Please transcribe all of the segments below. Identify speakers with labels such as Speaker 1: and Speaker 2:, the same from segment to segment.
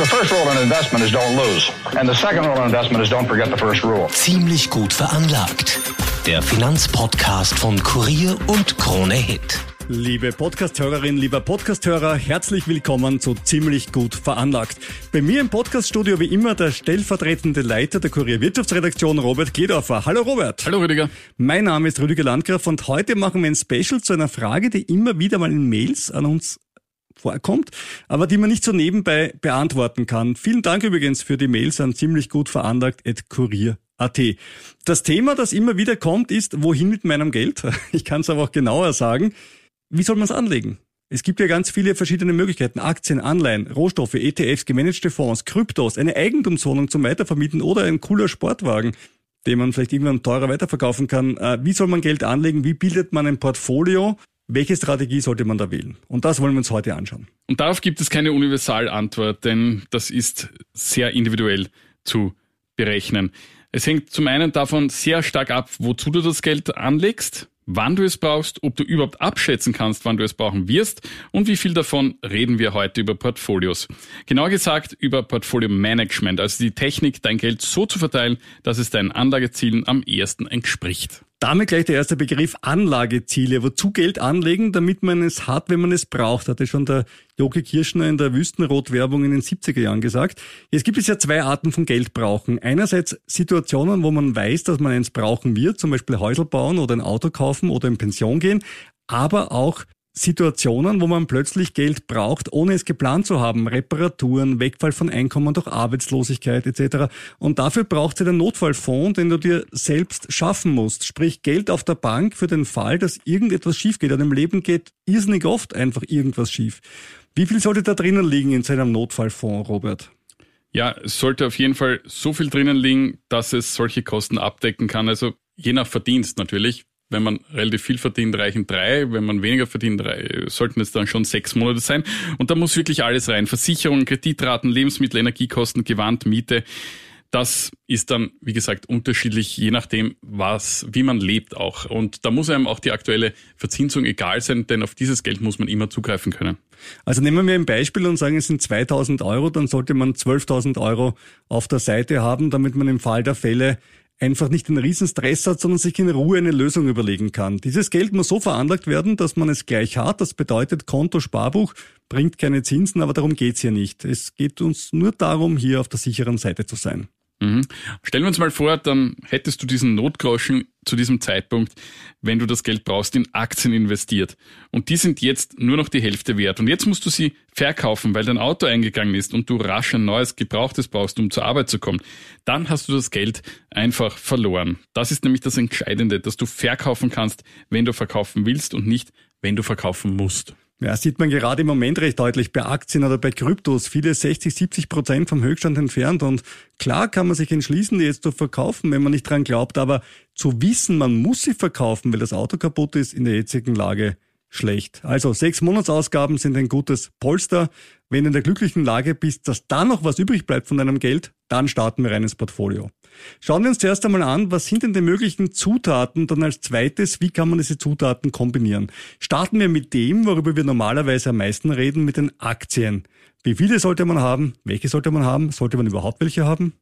Speaker 1: The first rule in investment is don't lose. And the second rule in investment is don't forget the first rule.
Speaker 2: Ziemlich gut veranlagt. Der Finanzpodcast von Kurier und Krone Hit.
Speaker 3: Liebe Podcasthörerin, lieber Podcasthörer, herzlich willkommen zu Ziemlich gut veranlagt. Bei mir im Podcaststudio wie immer der stellvertretende Leiter der Kurier Wirtschaftsredaktion Robert Gedorfer. Hallo Robert.
Speaker 4: Hallo Rüdiger.
Speaker 3: Mein Name ist Rüdiger Landgraf und heute machen wir ein Special zu einer Frage, die immer wieder mal in Mails an uns vorkommt, aber die man nicht so nebenbei beantworten kann. Vielen Dank übrigens für die Mails an ziemlich gut veranlagt at kurier.at. Das Thema, das immer wieder kommt, ist, wohin mit meinem Geld? Ich kann es aber auch genauer sagen. Wie soll man es anlegen? Es gibt ja ganz viele verschiedene Möglichkeiten. Aktien, Anleihen, Rohstoffe, ETFs, gemanagte Fonds, Kryptos, eine Eigentumswohnung zum Weitervermieten oder ein cooler Sportwagen, den man vielleicht irgendwann teurer weiterverkaufen kann. Äh, wie soll man Geld anlegen? Wie bildet man ein Portfolio? Welche Strategie sollte man da wählen? Und das wollen wir uns heute anschauen.
Speaker 4: Und darauf gibt es keine Universalantwort, denn das ist sehr individuell zu berechnen. Es hängt zum einen davon sehr stark ab, wozu du das Geld anlegst, wann du es brauchst, ob du überhaupt abschätzen kannst, wann du es brauchen wirst und wie viel davon reden wir heute über Portfolios. Genauer gesagt über Portfolio Management, also die Technik, dein Geld so zu verteilen, dass es deinen Anlagezielen am ersten entspricht.
Speaker 3: Damit gleich der erste Begriff Anlageziele. Wozu Geld anlegen, damit man es hat, wenn man es braucht, hatte schon der Jogi Kirschner in der Wüstenrot-Werbung in den 70er Jahren gesagt. Jetzt gibt es ja zwei Arten von Geld brauchen. Einerseits Situationen, wo man weiß, dass man eins brauchen wird, zum Beispiel Häusl bauen oder ein Auto kaufen oder in Pension gehen, aber auch Situationen, wo man plötzlich Geld braucht, ohne es geplant zu haben. Reparaturen, Wegfall von Einkommen durch Arbeitslosigkeit etc. Und dafür braucht es einen Notfallfonds, den du dir selbst schaffen musst. Sprich Geld auf der Bank für den Fall, dass irgendetwas schief geht. An dem Leben geht irrsinnig oft einfach irgendwas schief. Wie viel sollte da drinnen liegen in seinem Notfallfonds, Robert?
Speaker 4: Ja, es sollte auf jeden Fall so viel drinnen liegen, dass es solche Kosten abdecken kann. Also je nach Verdienst natürlich wenn man relativ viel verdient, reichen drei. Wenn man weniger verdient, sollten es dann schon sechs Monate sein. Und da muss wirklich alles rein. Versicherungen, Kreditraten, Lebensmittel, Energiekosten, Gewand, Miete. Das ist dann, wie gesagt, unterschiedlich, je nachdem, was, wie man lebt auch. Und da muss einem auch die aktuelle Verzinsung egal sein, denn auf dieses Geld muss man immer zugreifen können.
Speaker 3: Also nehmen wir ein Beispiel und sagen, es sind 2000 Euro, dann sollte man 12.000 Euro auf der Seite haben, damit man im Fall der Fälle einfach nicht einen riesen Stress hat, sondern sich in Ruhe eine Lösung überlegen kann. Dieses Geld muss so veranlagt werden, dass man es gleich hat. Das bedeutet, Konto, Sparbuch bringt keine Zinsen, aber darum geht's hier nicht. Es geht uns nur darum, hier auf der sicheren Seite zu sein.
Speaker 4: Mhm. Stellen wir uns mal vor, dann hättest du diesen Notgroschen zu diesem Zeitpunkt, wenn du das Geld brauchst, in Aktien investiert. Und die sind jetzt nur noch die Hälfte wert. Und jetzt musst du sie verkaufen, weil dein Auto eingegangen ist und du rasch ein neues Gebrauchtes brauchst, um zur Arbeit zu kommen. Dann hast du das Geld einfach verloren. Das ist nämlich das Entscheidende, dass du verkaufen kannst, wenn du verkaufen willst und nicht, wenn du verkaufen musst.
Speaker 3: Ja, sieht man gerade im Moment recht deutlich bei Aktien oder bei Kryptos. Viele 60, 70 Prozent vom Höchststand entfernt. Und klar kann man sich entschließen, die jetzt zu verkaufen, wenn man nicht dran glaubt. Aber zu wissen, man muss sie verkaufen, weil das Auto kaputt ist, in der jetzigen Lage schlecht. Also sechs Monatsausgaben sind ein gutes Polster. Wenn du in der glücklichen Lage bist, dass da noch was übrig bleibt von deinem Geld, dann starten wir rein ins Portfolio. Schauen wir uns zuerst einmal an, was sind denn die möglichen Zutaten, dann als zweites, wie kann man diese Zutaten kombinieren. Starten wir mit dem, worüber wir normalerweise am meisten reden, mit den Aktien. Wie viele sollte man haben? Welche sollte man haben? Sollte man überhaupt welche haben?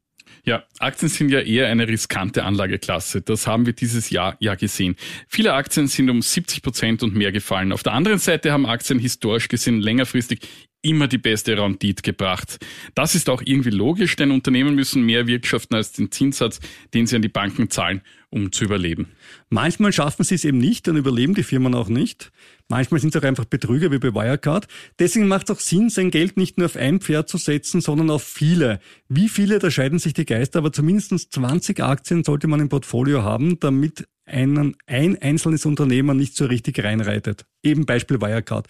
Speaker 4: Ja, Aktien sind ja eher eine riskante Anlageklasse. Das haben wir dieses Jahr ja gesehen. Viele Aktien sind um 70 Prozent und mehr gefallen. Auf der anderen Seite haben Aktien historisch gesehen längerfristig immer die beste Rendite gebracht. Das ist auch irgendwie logisch, denn Unternehmen müssen mehr wirtschaften als den Zinssatz, den sie an die Banken zahlen, um zu überleben.
Speaker 3: Manchmal schaffen sie es eben nicht, dann überleben die Firmen auch nicht. Manchmal sind es auch einfach Betrüger wie bei Wirecard. Deswegen macht es auch Sinn, sein Geld nicht nur auf ein Pferd zu setzen, sondern auf viele. Wie viele, da scheiden sich die Geister, aber zumindest 20 Aktien sollte man im Portfolio haben, damit einen, ein einzelnes Unternehmen nicht so richtig reinreitet. Eben Beispiel Wirecard.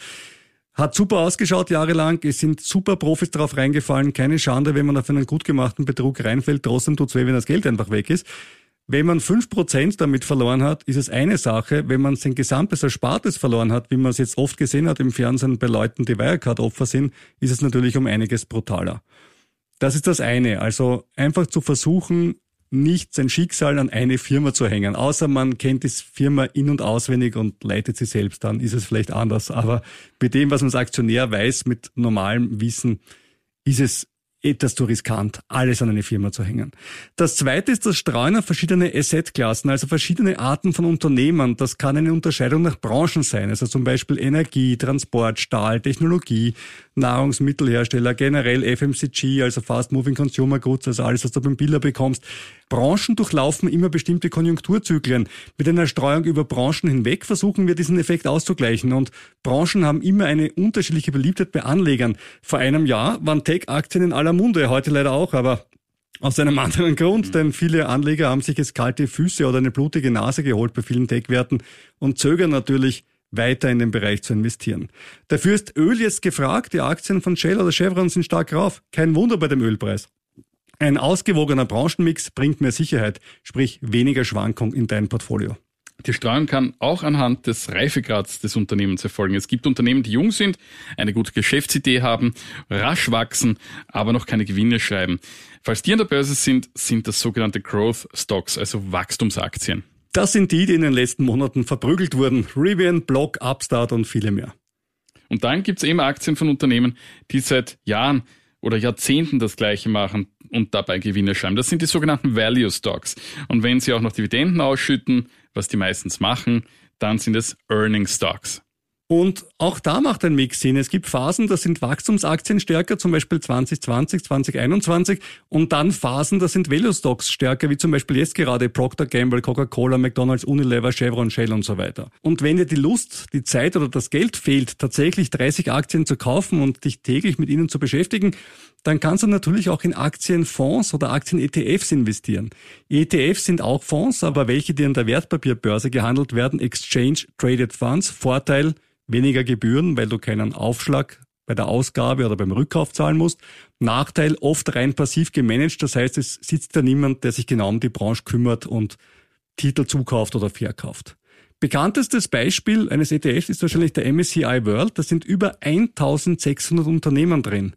Speaker 3: Hat super ausgeschaut jahrelang, es sind super Profis drauf reingefallen, keine Schande, wenn man auf einen gut gemachten Betrug reinfällt, trotzdem tut's weh, wenn das Geld einfach weg ist. Wenn man fünf Prozent damit verloren hat, ist es eine Sache. Wenn man sein gesamtes Erspartes verloren hat, wie man es jetzt oft gesehen hat im Fernsehen bei Leuten, die Wirecard-Opfer sind, ist es natürlich um einiges brutaler. Das ist das eine. Also einfach zu versuchen, nicht sein Schicksal an eine Firma zu hängen. Außer man kennt die Firma in- und auswendig und leitet sie selbst, dann ist es vielleicht anders. Aber mit dem, was man als Aktionär weiß, mit normalem Wissen, ist es etwas zu riskant, alles an eine Firma zu hängen. Das zweite ist das Streuen auf verschiedene Assetklassen, also verschiedene Arten von Unternehmen. Das kann eine Unterscheidung nach Branchen sein, also zum Beispiel Energie, Transport, Stahl, Technologie, Nahrungsmittelhersteller, generell FMCG, also Fast Moving Consumer Goods, also alles, was du beim Biller bekommst. Branchen durchlaufen immer bestimmte Konjunkturzyklen. Mit einer Streuung über Branchen hinweg versuchen wir diesen Effekt auszugleichen. Und Branchen haben immer eine unterschiedliche Beliebtheit bei Anlegern. Vor einem Jahr waren Tech-Aktien in aller Munde, heute leider auch, aber aus einem anderen Grund, denn viele Anleger haben sich jetzt kalte Füße oder eine blutige Nase geholt bei vielen Tech-Werten und zögern natürlich weiter in den Bereich zu investieren. Dafür ist Öl jetzt gefragt. Die Aktien von Shell oder Chevron sind stark rauf. Kein Wunder bei dem Ölpreis. Ein ausgewogener Branchenmix bringt mehr Sicherheit, sprich weniger Schwankung in dein Portfolio.
Speaker 4: Die Streuung kann auch anhand des Reifegrads des Unternehmens erfolgen. Es gibt Unternehmen, die jung sind, eine gute Geschäftsidee haben, rasch wachsen, aber noch keine Gewinne schreiben. Falls die an der Börse sind, sind das sogenannte Growth Stocks, also Wachstumsaktien.
Speaker 3: Das sind die, die in den letzten Monaten verprügelt wurden. Rivian, Block, Upstart und viele mehr.
Speaker 4: Und dann gibt es eben Aktien von Unternehmen, die seit Jahren oder Jahrzehnten das Gleiche machen und dabei Gewinne schreiben. Das sind die sogenannten Value Stocks. Und wenn sie auch noch Dividenden ausschütten, was die meistens machen, dann sind es Earning Stocks.
Speaker 3: Und auch da macht ein Mix Sinn. Es gibt Phasen, da sind Wachstumsaktien stärker, zum Beispiel 2020, 2021, und dann Phasen, da sind Value Stocks stärker, wie zum Beispiel jetzt gerade Procter Gamble, Coca-Cola, McDonald's, Unilever, Chevron, Shell und so weiter. Und wenn dir die Lust, die Zeit oder das Geld fehlt, tatsächlich 30 Aktien zu kaufen und dich täglich mit ihnen zu beschäftigen, dann kannst du natürlich auch in Aktienfonds oder Aktien-ETFs investieren. ETFs sind auch Fonds, aber welche, die an der Wertpapierbörse gehandelt werden, Exchange Traded Funds. Vorteil, weniger Gebühren, weil du keinen Aufschlag bei der Ausgabe oder beim Rückkauf zahlen musst. Nachteil, oft rein passiv gemanagt, das heißt, es sitzt da niemand, der sich genau um die Branche kümmert und Titel zukauft oder verkauft. Bekanntestes Beispiel eines ETFs ist wahrscheinlich der MSCI World. Da sind über 1600 Unternehmen drin.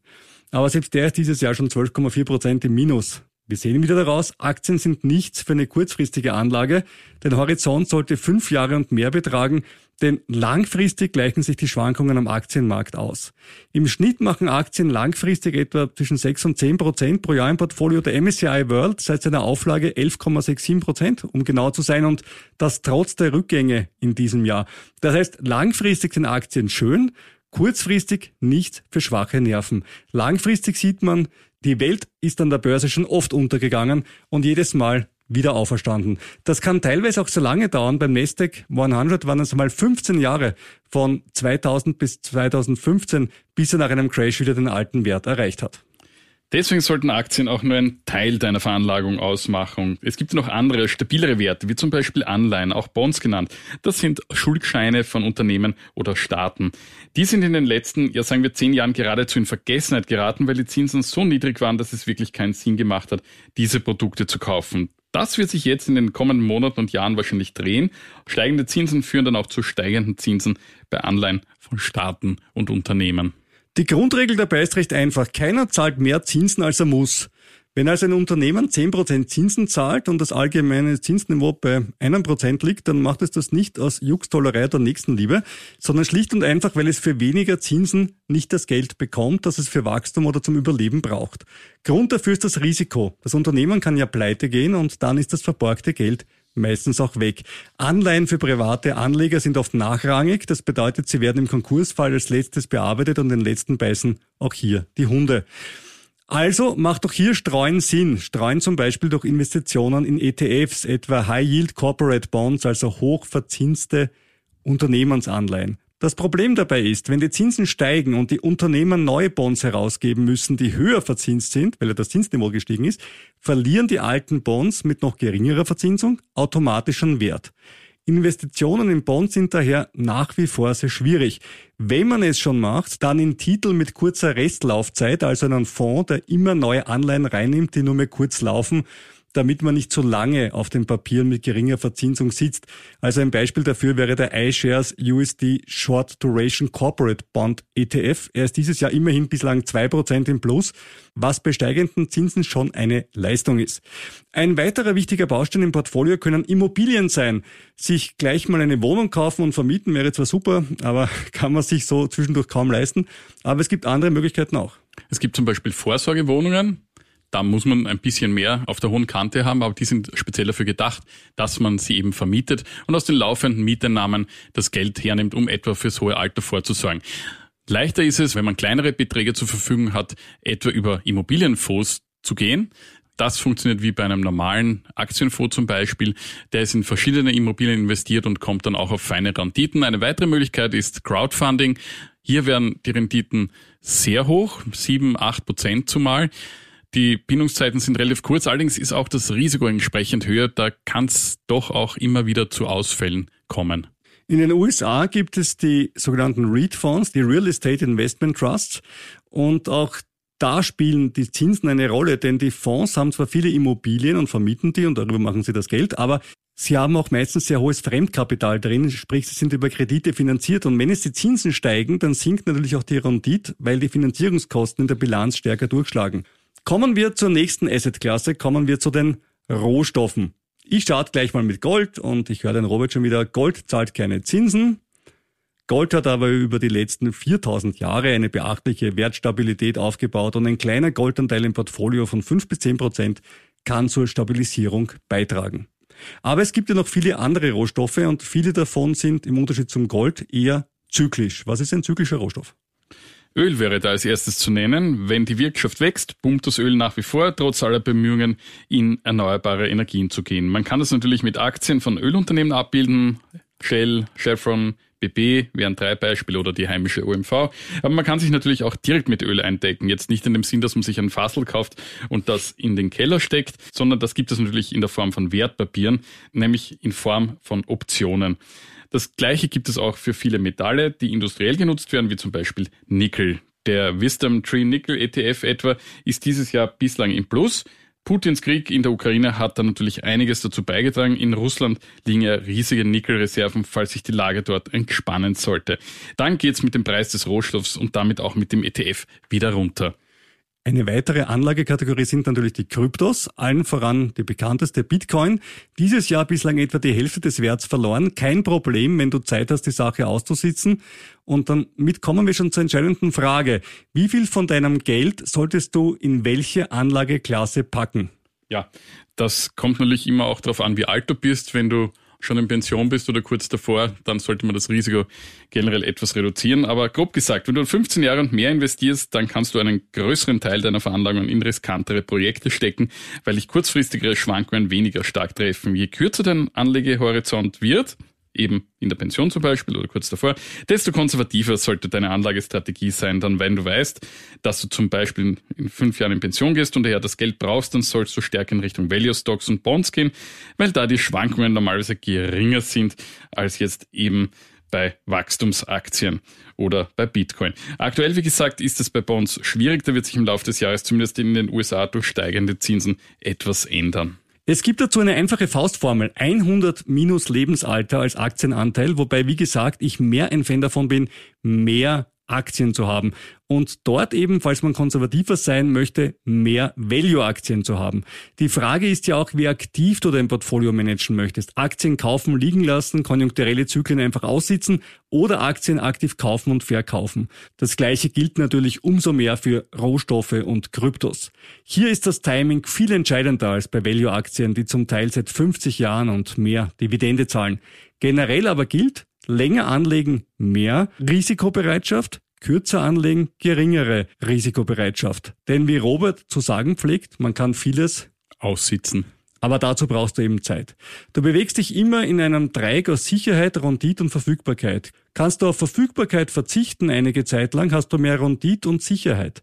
Speaker 3: Aber selbst der ist dieses Jahr schon 12,4 Prozent im Minus. Wir sehen wieder daraus, Aktien sind nichts für eine kurzfristige Anlage. Den Horizont sollte fünf Jahre und mehr betragen, denn langfristig gleichen sich die Schwankungen am Aktienmarkt aus. Im Schnitt machen Aktien langfristig etwa zwischen 6 und 10 Prozent pro Jahr im Portfolio der MSCI World seit seiner Auflage 11,67 Prozent, um genau zu sein, und das trotz der Rückgänge in diesem Jahr. Das heißt, langfristig sind Aktien schön, kurzfristig nicht für schwache Nerven. Langfristig sieht man, die Welt ist an der Börse schon oft untergegangen und jedes Mal wieder auferstanden. Das kann teilweise auch so lange dauern. Beim Nasdaq 100 waren es einmal 15 Jahre von 2000 bis 2015, bis er nach einem Crash wieder den alten Wert erreicht hat.
Speaker 4: Deswegen sollten Aktien auch nur ein Teil deiner Veranlagung ausmachen. Es gibt noch andere, stabilere Werte, wie zum Beispiel Anleihen, auch Bonds genannt. Das sind Schuldscheine von Unternehmen oder Staaten. Die sind in den letzten, ja sagen wir, zehn Jahren geradezu in Vergessenheit geraten, weil die Zinsen so niedrig waren, dass es wirklich keinen Sinn gemacht hat, diese Produkte zu kaufen. Das wird sich jetzt in den kommenden Monaten und Jahren wahrscheinlich drehen. Steigende Zinsen führen dann auch zu steigenden Zinsen bei Anleihen von Staaten und Unternehmen.
Speaker 3: Die Grundregel dabei ist recht einfach. Keiner zahlt mehr Zinsen, als er muss. Wenn also ein Unternehmen 10% Zinsen zahlt und das allgemeine Zinsniveau bei einem Prozent liegt, dann macht es das nicht aus Juxtollerei der Nächstenliebe, sondern schlicht und einfach, weil es für weniger Zinsen nicht das Geld bekommt, das es für Wachstum oder zum Überleben braucht. Grund dafür ist das Risiko. Das Unternehmen kann ja pleite gehen und dann ist das verborgte Geld meistens auch weg. Anleihen für private Anleger sind oft nachrangig. Das bedeutet, sie werden im Konkursfall als letztes bearbeitet und den letzten beißen auch hier die Hunde. Also macht doch hier Streuen Sinn. Streuen zum Beispiel durch Investitionen in ETFs, etwa High Yield Corporate Bonds, also hochverzinste Unternehmensanleihen. Das Problem dabei ist, wenn die Zinsen steigen und die Unternehmen neue Bonds herausgeben müssen, die höher verzinst sind, weil ja das Zinsniveau gestiegen ist, verlieren die alten Bonds mit noch geringerer Verzinsung automatisch an Wert. Investitionen in Bonds sind daher nach wie vor sehr schwierig. Wenn man es schon macht, dann in Titel mit kurzer Restlaufzeit, also einen Fonds, der immer neue Anleihen reinnimmt, die nur mehr kurz laufen damit man nicht so lange auf den Papieren mit geringer Verzinsung sitzt. Also ein Beispiel dafür wäre der iShares USD Short Duration Corporate Bond ETF. Er ist dieses Jahr immerhin bislang zwei Prozent im Plus, was bei steigenden Zinsen schon eine Leistung ist. Ein weiterer wichtiger Baustein im Portfolio können Immobilien sein. Sich gleich mal eine Wohnung kaufen und vermieten wäre zwar super, aber kann man sich so zwischendurch kaum leisten. Aber es gibt andere Möglichkeiten auch.
Speaker 4: Es gibt zum Beispiel Vorsorgewohnungen. Da muss man ein bisschen mehr auf der hohen Kante haben, aber die sind speziell dafür gedacht, dass man sie eben vermietet und aus den laufenden Mieteinnahmen das Geld hernimmt, um etwa fürs hohe Alter vorzusorgen. Leichter ist es, wenn man kleinere Beträge zur Verfügung hat, etwa über Immobilienfonds zu gehen. Das funktioniert wie bei einem normalen Aktienfonds zum Beispiel. Der ist in verschiedene Immobilien investiert und kommt dann auch auf feine Renditen. Eine weitere Möglichkeit ist Crowdfunding. Hier werden die Renditen sehr hoch, sieben, acht Prozent zumal. Die Bindungszeiten sind relativ kurz, allerdings ist auch das Risiko entsprechend höher. Da kann es doch auch immer wieder zu Ausfällen kommen.
Speaker 3: In den USA gibt es die sogenannten REIT-Fonds, die Real Estate Investment Trusts. Und auch da spielen die Zinsen eine Rolle, denn die Fonds haben zwar viele Immobilien und vermieten die und darüber machen sie das Geld, aber sie haben auch meistens sehr hohes Fremdkapital drin, sprich sie sind über Kredite finanziert und wenn es die Zinsen steigen, dann sinkt natürlich auch die Rendite, weil die Finanzierungskosten in der Bilanz stärker durchschlagen. Kommen wir zur nächsten Assetklasse, kommen wir zu den Rohstoffen. Ich starte gleich mal mit Gold und ich höre den Robert schon wieder, Gold zahlt keine Zinsen. Gold hat aber über die letzten 4000 Jahre eine beachtliche Wertstabilität aufgebaut und ein kleiner Goldanteil im Portfolio von 5 bis 10 Prozent kann zur Stabilisierung beitragen. Aber es gibt ja noch viele andere Rohstoffe und viele davon sind im Unterschied zum Gold eher zyklisch. Was ist ein zyklischer Rohstoff?
Speaker 4: Öl wäre da als erstes zu nennen. Wenn die Wirtschaft wächst, pumpt das Öl nach wie vor, trotz aller Bemühungen, in erneuerbare Energien zu gehen. Man kann das natürlich mit Aktien von Ölunternehmen abbilden. Shell, Chevron, BP wären drei Beispiele oder die heimische OMV. Aber man kann sich natürlich auch direkt mit Öl eindecken. Jetzt nicht in dem Sinn, dass man sich ein Fassel kauft und das in den Keller steckt, sondern das gibt es natürlich in der Form von Wertpapieren, nämlich in Form von Optionen. Das gleiche gibt es auch für viele Metalle, die industriell genutzt werden, wie zum Beispiel Nickel. Der Wisdom Tree Nickel ETF etwa ist dieses Jahr bislang im Plus. Putins Krieg in der Ukraine hat da natürlich einiges dazu beigetragen. In Russland liegen ja riesige Nickelreserven, falls sich die Lage dort entspannen sollte. Dann geht's mit dem Preis des Rohstoffs und damit auch mit dem ETF wieder runter.
Speaker 3: Eine weitere Anlagekategorie sind natürlich die Kryptos, allen voran die bekannteste Bitcoin. Dieses Jahr bislang etwa die Hälfte des Werts verloren. Kein Problem, wenn du Zeit hast, die Sache auszusitzen. Und dann mit kommen wir schon zur entscheidenden Frage. Wie viel von deinem Geld solltest du in welche Anlageklasse packen?
Speaker 4: Ja, das kommt natürlich immer auch darauf an, wie alt du bist. Wenn du schon in Pension bist oder kurz davor, dann sollte man das Risiko generell etwas reduzieren. Aber grob gesagt, wenn du 15 Jahre und mehr investierst, dann kannst du einen größeren Teil deiner Veranlagung in riskantere Projekte stecken, weil dich kurzfristigere Schwankungen weniger stark treffen. Je kürzer dein Anlegehorizont wird, eben in der Pension zum Beispiel oder kurz davor, desto konservativer sollte deine Anlagestrategie sein. Dann, wenn du weißt, dass du zum Beispiel in fünf Jahren in Pension gehst und daher das Geld brauchst, dann sollst du stärker in Richtung Value Stocks und Bonds gehen, weil da die Schwankungen normalerweise geringer sind als jetzt eben bei Wachstumsaktien oder bei Bitcoin. Aktuell, wie gesagt, ist es bei Bonds schwierig. Da wird sich im Laufe des Jahres zumindest in den USA durch steigende Zinsen etwas ändern.
Speaker 3: Es gibt dazu eine einfache Faustformel. 100 minus Lebensalter als Aktienanteil, wobei, wie gesagt, ich mehr ein Fan davon bin, mehr Aktien zu haben und dort eben, falls man konservativer sein möchte, mehr Value-Aktien zu haben. Die Frage ist ja auch, wie aktiv du dein Portfolio managen möchtest. Aktien kaufen, liegen lassen, konjunkturelle Zyklen einfach aussitzen oder Aktien aktiv kaufen und verkaufen. Das gleiche gilt natürlich umso mehr für Rohstoffe und Kryptos. Hier ist das Timing viel entscheidender als bei Value-Aktien, die zum Teil seit 50 Jahren und mehr Dividende zahlen. Generell aber gilt, länger anlegen mehr Risikobereitschaft, kürzer anlegen geringere Risikobereitschaft. Denn wie Robert zu sagen pflegt, man kann vieles
Speaker 4: aussitzen.
Speaker 3: Aber dazu brauchst du eben Zeit. Du bewegst dich immer in einem Dreieck aus Sicherheit, Rondit und Verfügbarkeit. Kannst du auf Verfügbarkeit verzichten einige Zeit lang, hast du mehr Rondit und Sicherheit.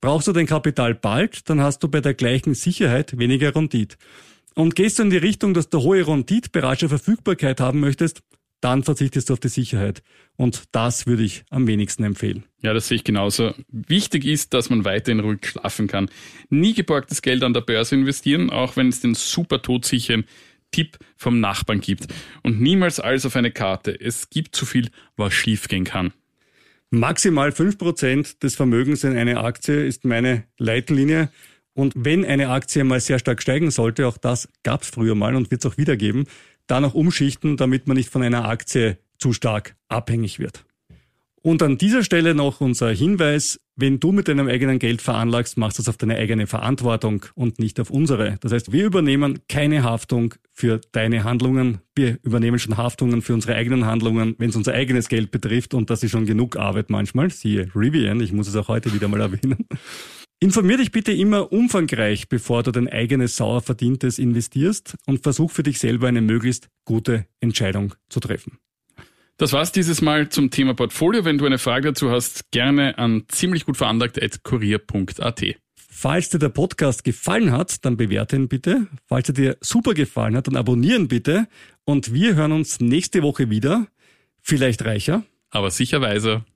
Speaker 3: Brauchst du dein Kapital bald, dann hast du bei der gleichen Sicherheit weniger Rondit. Und gehst du in die Richtung, dass du hohe Rendite bei rascher Verfügbarkeit haben möchtest, dann verzichtest du auf die Sicherheit. Und das würde ich am wenigsten empfehlen.
Speaker 4: Ja, das sehe ich genauso. Wichtig ist, dass man weiterhin ruhig schlafen kann. Nie geborgtes Geld an der Börse investieren, auch wenn es den super todsicheren Tipp vom Nachbarn gibt. Und niemals alles auf eine Karte. Es gibt zu viel, was schiefgehen kann.
Speaker 3: Maximal fünf Prozent des Vermögens in eine Aktie ist meine Leitlinie. Und wenn eine Aktie mal sehr stark steigen sollte, auch das gab es früher mal und wird es auch wieder geben, dann auch umschichten, damit man nicht von einer Aktie zu stark abhängig wird. Und an dieser Stelle noch unser Hinweis, wenn du mit deinem eigenen Geld veranlagst, machst du es auf deine eigene Verantwortung und nicht auf unsere. Das heißt, wir übernehmen keine Haftung für deine Handlungen. Wir übernehmen schon Haftungen für unsere eigenen Handlungen, wenn es unser eigenes Geld betrifft und das ist schon genug Arbeit manchmal. Siehe Rivian, ich muss es auch heute wieder mal erwähnen. Informier dich bitte immer umfangreich, bevor du dein eigenes sauer verdientes investierst und versuch für dich selber eine möglichst gute Entscheidung zu treffen.
Speaker 4: Das war's dieses Mal zum Thema Portfolio. Wenn du eine Frage dazu hast, gerne an ziemlich gut veranlagt.kurier.at.
Speaker 3: Falls dir der Podcast gefallen hat, dann bewerte ihn bitte. Falls er dir super gefallen hat, dann abonnieren bitte. Und wir hören uns nächste Woche wieder. Vielleicht reicher.
Speaker 4: Aber sicher weiser.